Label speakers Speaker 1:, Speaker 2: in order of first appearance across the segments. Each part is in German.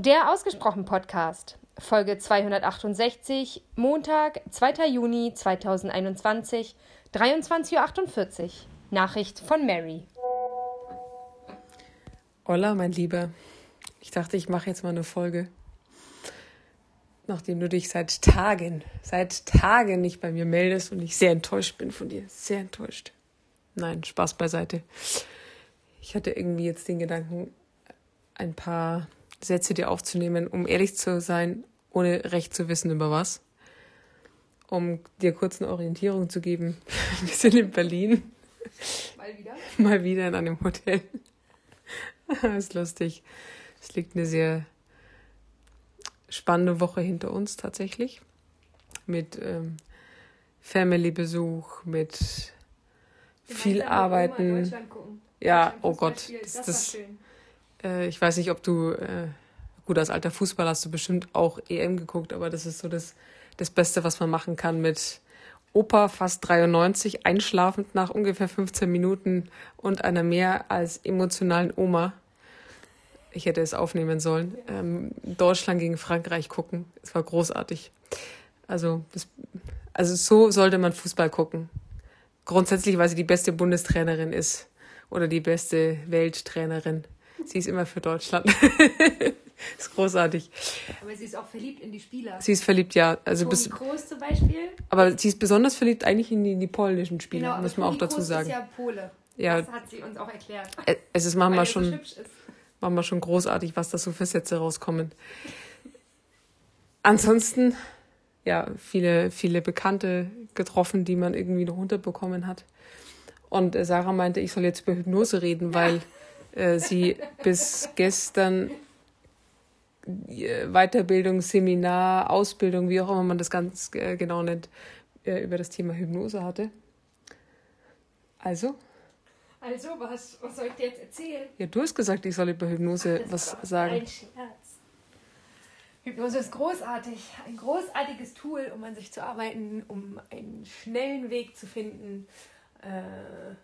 Speaker 1: Der Ausgesprochen Podcast, Folge 268, Montag, 2. Juni 2021, 23.48 Uhr. Nachricht von Mary.
Speaker 2: Hola, mein Lieber. Ich dachte, ich mache jetzt mal eine Folge. Nachdem du dich seit Tagen, seit Tagen nicht bei mir meldest und ich sehr enttäuscht bin von dir. Sehr enttäuscht. Nein, Spaß beiseite. Ich hatte irgendwie jetzt den Gedanken, ein paar Sätze dir aufzunehmen, um ehrlich zu sein, ohne recht zu wissen über was. Um dir kurz eine Orientierung zu geben. Wir sind in Berlin. Mal wieder? Mal wieder in einem Hotel. das ist lustig. Es liegt eine sehr spannende Woche hinter uns tatsächlich. Mit ähm, Family-Besuch, mit viel Arbeiten. Ja, oh Gott. Das, das, das äh, ich weiß nicht, ob du, äh, gut, als alter Fußballer hast du bestimmt auch EM geguckt, aber das ist so das, das Beste, was man machen kann mit Opa, fast 93, einschlafend nach ungefähr 15 Minuten und einer mehr als emotionalen Oma. Ich hätte es aufnehmen sollen. Ähm, Deutschland gegen Frankreich gucken. Es war großartig. Also, das, also so sollte man Fußball gucken. Grundsätzlich, weil sie die beste Bundestrainerin ist oder die beste Welttrainerin. Sie ist immer für Deutschland. ist großartig.
Speaker 1: Aber sie ist auch verliebt in die Spieler.
Speaker 2: Sie ist verliebt, ja. Also
Speaker 1: bis, Kroos zum Beispiel.
Speaker 2: Aber sie ist besonders verliebt eigentlich in die, in die polnischen Spieler, genau, muss man auch dazu Kroos sagen.
Speaker 1: Ist ja Pole. Ja. Das hat sie uns auch erklärt.
Speaker 2: Es ist manchmal schon, so manchmal schon großartig, was da so für Sätze rauskommen. Ansonsten, ja, viele, viele Bekannte getroffen, die man irgendwie noch unterbekommen hat. Und Sarah meinte, ich soll jetzt über Hypnose reden, weil äh, sie bis gestern äh, Weiterbildung, Seminar, Ausbildung, wie auch immer man das ganz äh, genau nennt, über das Thema Hypnose hatte. Also?
Speaker 1: Also, was, was soll ich dir jetzt erzählen?
Speaker 2: Ja, du hast gesagt, ich soll über Hypnose Ach, was sagen. Ein Scherz.
Speaker 1: Hypnose ist großartig. Ein großartiges Tool, um an sich zu arbeiten, um einen schnellen Weg zu finden, äh,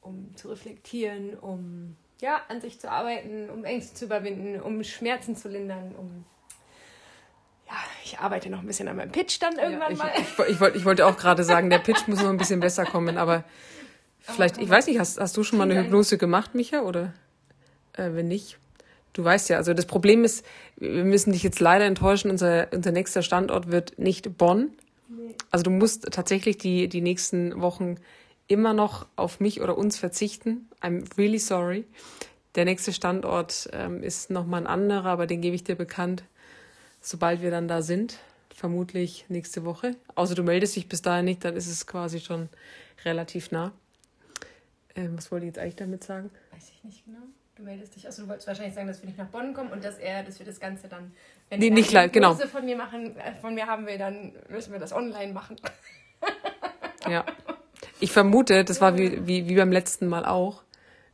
Speaker 1: um zu reflektieren, um ja, an sich zu arbeiten, um Ängste zu überwinden, um Schmerzen zu lindern, um ja, ich arbeite noch ein bisschen an meinem Pitch dann irgendwann
Speaker 2: ja, ich,
Speaker 1: mal.
Speaker 2: Ich, ich, wollte, ich wollte auch gerade sagen, der Pitch muss noch ein bisschen besser kommen, aber vielleicht, ich weiß nicht, hast, hast du schon mal eine Hypnose gemacht, Micha, oder äh, wenn nicht? Du weißt ja, also das Problem ist, wir müssen dich jetzt leider enttäuschen, unser, unser nächster Standort wird nicht Bonn. Also du musst tatsächlich die, die nächsten Wochen immer noch auf mich oder uns verzichten. I'm really sorry. Der nächste Standort ähm, ist nochmal ein anderer, aber den gebe ich dir bekannt, sobald wir dann da sind. Vermutlich nächste Woche. Außer du meldest dich bis dahin nicht, dann ist es quasi schon relativ nah. Ähm, was wollte ich jetzt eigentlich damit sagen?
Speaker 1: Weiß ich nicht genau. Du meldest dich. Also du wolltest wahrscheinlich sagen, dass wir nicht nach Bonn kommen und dass er, dass wir das Ganze dann,
Speaker 2: wenn nee, nicht live, genau.
Speaker 1: von mir machen, äh, von mir haben will, dann müssen wir das online machen.
Speaker 2: ja. Ich vermute, das war wie, wie, wie beim letzten Mal auch,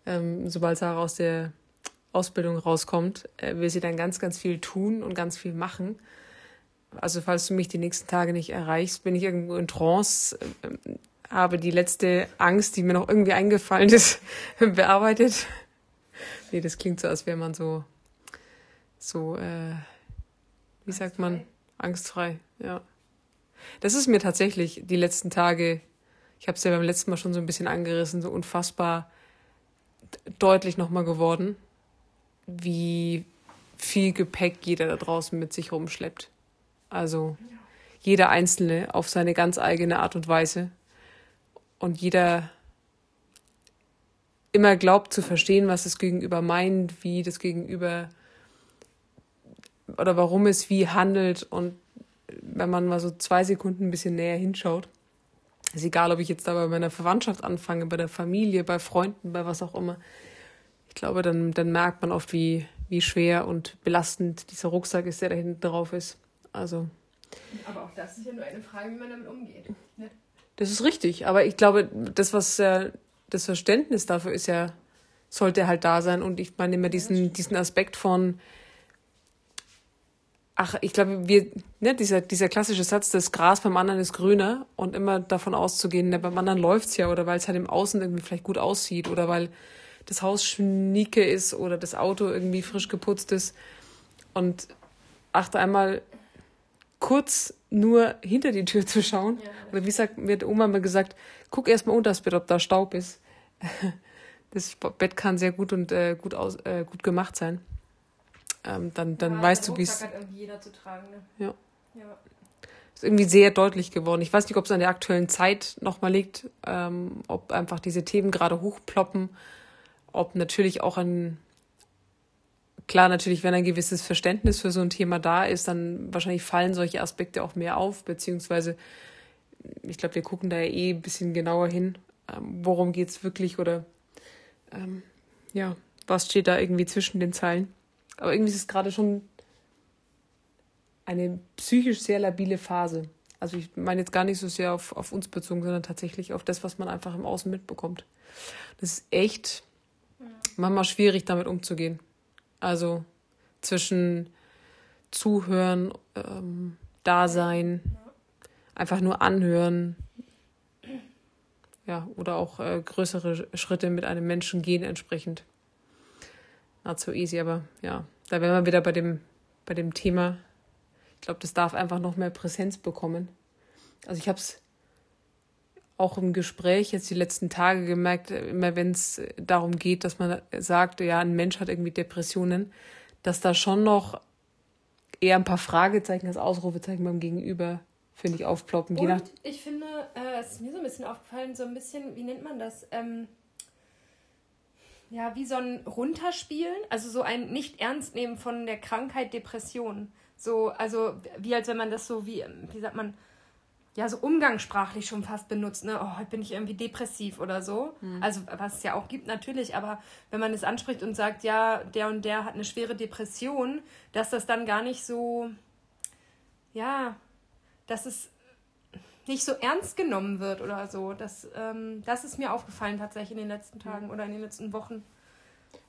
Speaker 2: ähm, sobald Sarah aus der Ausbildung rauskommt, äh, will sie dann ganz, ganz viel tun und ganz viel machen. Also falls du mich die nächsten Tage nicht erreichst, bin ich irgendwo in Trance, äh, habe die letzte Angst, die mir noch irgendwie eingefallen ist, bearbeitet. Nee, das klingt so, als wäre man so, so, äh, wie sagt man, angstfrei, ja. Das ist mir tatsächlich die letzten Tage ich habe es ja beim letzten Mal schon so ein bisschen angerissen, so unfassbar deutlich nochmal geworden, wie viel Gepäck jeder da draußen mit sich rumschleppt. Also jeder Einzelne auf seine ganz eigene Art und Weise. Und jeder immer glaubt zu verstehen, was das Gegenüber meint, wie das Gegenüber oder warum es wie handelt. Und wenn man mal so zwei Sekunden ein bisschen näher hinschaut, ist egal, ob ich jetzt da bei meiner Verwandtschaft anfange, bei der Familie, bei Freunden, bei was auch immer. Ich glaube, dann, dann merkt man oft, wie, wie schwer und belastend dieser Rucksack ist, der da hinten drauf ist. Also.
Speaker 1: Aber auch das ist ja nur eine Frage, wie man damit umgeht. Ne?
Speaker 2: Das ist richtig. Aber ich glaube, das, was äh, das Verständnis dafür ist ja, sollte halt da sein. Und ich meine immer diesen, diesen Aspekt von, Ach, ich glaube, wir, ne, dieser, dieser klassische Satz, das Gras beim anderen ist grüner und immer davon auszugehen, ne, beim anderen läuft's ja oder weil es halt im Außen irgendwie vielleicht gut aussieht oder weil das Haus schnieke ist oder das Auto irgendwie frisch geputzt ist und achte einmal kurz nur hinter die Tür zu schauen.
Speaker 1: Ja.
Speaker 2: Oder wie sagt, mir hat Oma mal gesagt, guck erst mal unter das Bett, ob da Staub ist. Das Bett kann sehr gut und äh, gut, aus, äh, gut gemacht sein. Ähm, dann dann
Speaker 1: Ja,
Speaker 2: weißt du, wie es.
Speaker 1: Ne?
Speaker 2: Ja.
Speaker 1: ja.
Speaker 2: ist irgendwie sehr deutlich geworden. Ich weiß nicht, ob es an der aktuellen Zeit nochmal liegt, ähm, ob einfach diese Themen gerade hochploppen, ob natürlich auch ein, klar, natürlich, wenn ein gewisses Verständnis für so ein Thema da ist, dann wahrscheinlich fallen solche Aspekte auch mehr auf, beziehungsweise ich glaube, wir gucken da ja eh ein bisschen genauer hin, ähm, worum geht's wirklich oder ähm, ja, was steht da irgendwie zwischen den Zeilen. Aber irgendwie ist es gerade schon eine psychisch sehr labile Phase. Also ich meine jetzt gar nicht so sehr auf, auf uns bezogen, sondern tatsächlich auf das, was man einfach im Außen mitbekommt. Das ist echt manchmal schwierig, damit umzugehen. Also zwischen Zuhören, ähm, Dasein, einfach nur anhören, ja, oder auch äh, größere Schritte mit einem Menschen gehen entsprechend. Not so easy, aber ja, da wären wir wieder bei dem, bei dem Thema. Ich glaube, das darf einfach noch mehr Präsenz bekommen. Also ich habe es auch im Gespräch jetzt die letzten Tage gemerkt, immer wenn es darum geht, dass man sagt, ja, ein Mensch hat irgendwie Depressionen, dass da schon noch eher ein paar Fragezeichen als Ausrufezeichen beim Gegenüber, finde ich, aufploppen. Je nach,
Speaker 1: Und ich finde, äh, es ist mir so ein bisschen aufgefallen, so ein bisschen, wie nennt man das? Ähm, ja, wie so ein Runterspielen, also so ein Nicht-Ernst-Nehmen von der Krankheit Depression. So, also wie als wenn man das so wie, wie sagt man, ja, so umgangssprachlich schon fast benutzt, ne? Oh, heute bin ich irgendwie depressiv oder so. Also, was es ja auch gibt, natürlich, aber wenn man es anspricht und sagt, ja, der und der hat eine schwere Depression, dass das dann gar nicht so, ja, dass es nicht so ernst genommen wird oder so. Das, ähm, das ist mir aufgefallen tatsächlich in den letzten Tagen oder in den letzten Wochen.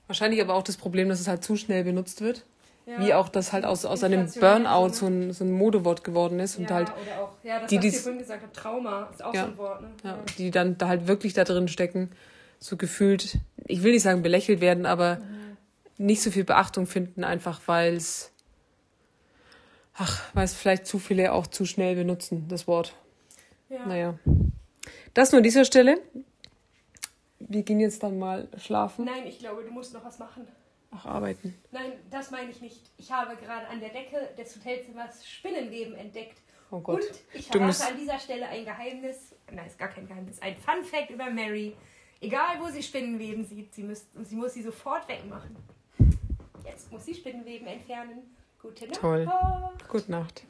Speaker 2: wahrscheinlich aber auch das Problem, dass es halt zu schnell benutzt wird.
Speaker 1: Ja.
Speaker 2: Wie auch das halt aus, aus einem Burnout so ein, so ein Modewort geworden ist und
Speaker 1: ja,
Speaker 2: halt
Speaker 1: oder auch, ja, das,
Speaker 2: die,
Speaker 1: was ich vorhin gesagt habe, Trauma ist auch
Speaker 2: Ja.
Speaker 1: so ein Wort. Ne?
Speaker 2: ja, die dann da halt wirklich da drin stecken, so gefühlt, ich will nicht sagen belächelt werden, aber nicht so viel Beachtung finden, einfach weil es, ach, weil es vielleicht zu viele auch zu schnell benutzen, das Wort.
Speaker 1: Ja.
Speaker 2: Naja. Das nur an dieser Stelle. Wir gehen jetzt dann mal schlafen.
Speaker 1: Nein, ich glaube, du musst noch was machen.
Speaker 2: Ach, arbeiten.
Speaker 1: Nein, das meine ich nicht. Ich habe gerade an der Decke des Hotelzimmers Spinnenweben entdeckt.
Speaker 2: Oh Gott.
Speaker 1: Und ich verrate an dieser Stelle ein Geheimnis. Nein, ist gar kein Geheimnis. Ein Fun Fact über Mary. Egal, wo sie Spinnenweben sieht, sie, müsst, sie muss sie sofort wegmachen. Jetzt muss sie Spinnenweben entfernen. Gute Nacht.
Speaker 2: Toll. Gute Nacht.